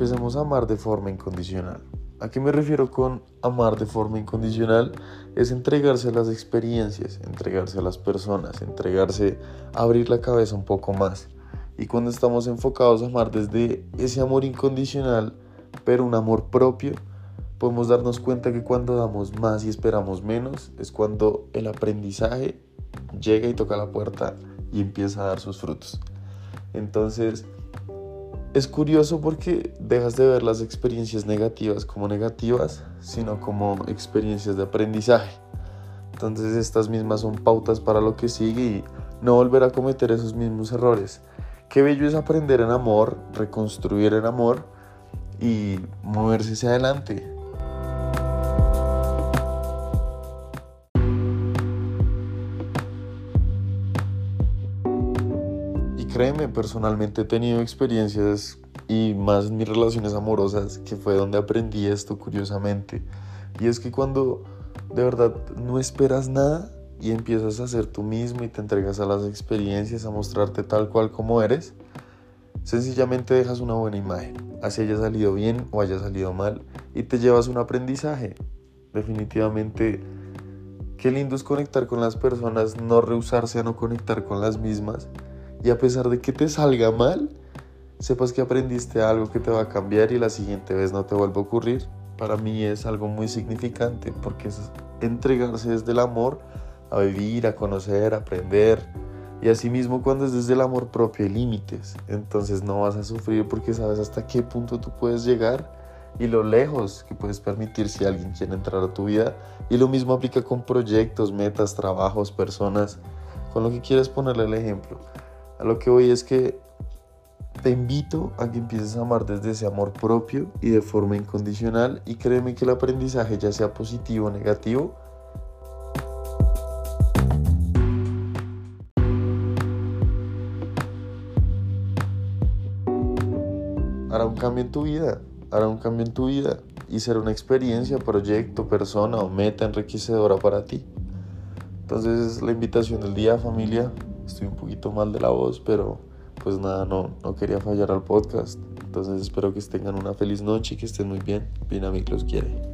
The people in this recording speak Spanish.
empecemos a amar de forma incondicional. ¿A qué me refiero con amar de forma incondicional? Es entregarse a las experiencias, entregarse a las personas, entregarse a abrir la cabeza un poco más. Y cuando estamos enfocados a amar desde ese amor incondicional, pero un amor propio, podemos darnos cuenta que cuando damos más y esperamos menos, es cuando el aprendizaje llega y toca la puerta y empieza a dar sus frutos. Entonces, es curioso porque dejas de ver las experiencias negativas como negativas, sino como experiencias de aprendizaje. Entonces estas mismas son pautas para lo que sigue y no volver a cometer esos mismos errores. Qué bello es aprender en amor, reconstruir en amor y moverse hacia adelante. Créeme, personalmente he tenido experiencias y más mis relaciones amorosas, que fue donde aprendí esto curiosamente. Y es que cuando de verdad no esperas nada y empiezas a ser tú mismo y te entregas a las experiencias, a mostrarte tal cual como eres, sencillamente dejas una buena imagen, así haya salido bien o haya salido mal, y te llevas un aprendizaje. Definitivamente, qué lindo es conectar con las personas, no rehusarse a no conectar con las mismas y a pesar de que te salga mal, sepas que aprendiste algo que te va a cambiar y la siguiente vez no te vuelve a ocurrir. Para mí es algo muy significante porque es entregarse desde el amor a vivir, a conocer, a aprender. Y asimismo cuando es desde el amor propio hay límites. Entonces no vas a sufrir porque sabes hasta qué punto tú puedes llegar y lo lejos que puedes permitir si alguien quiere entrar a tu vida. Y lo mismo aplica con proyectos, metas, trabajos, personas, con lo que quieres ponerle el ejemplo. A lo que voy es que te invito a que empieces a amar desde ese amor propio y de forma incondicional y créeme que el aprendizaje ya sea positivo o negativo, hará un cambio en tu vida, hará un cambio en tu vida y será una experiencia, proyecto, persona o meta enriquecedora para ti. Entonces la invitación del día familia estoy un poquito mal de la voz, pero pues nada, no, no quería fallar al podcast. Entonces espero que tengan una feliz noche y que estén muy bien. Amigos, los quiere.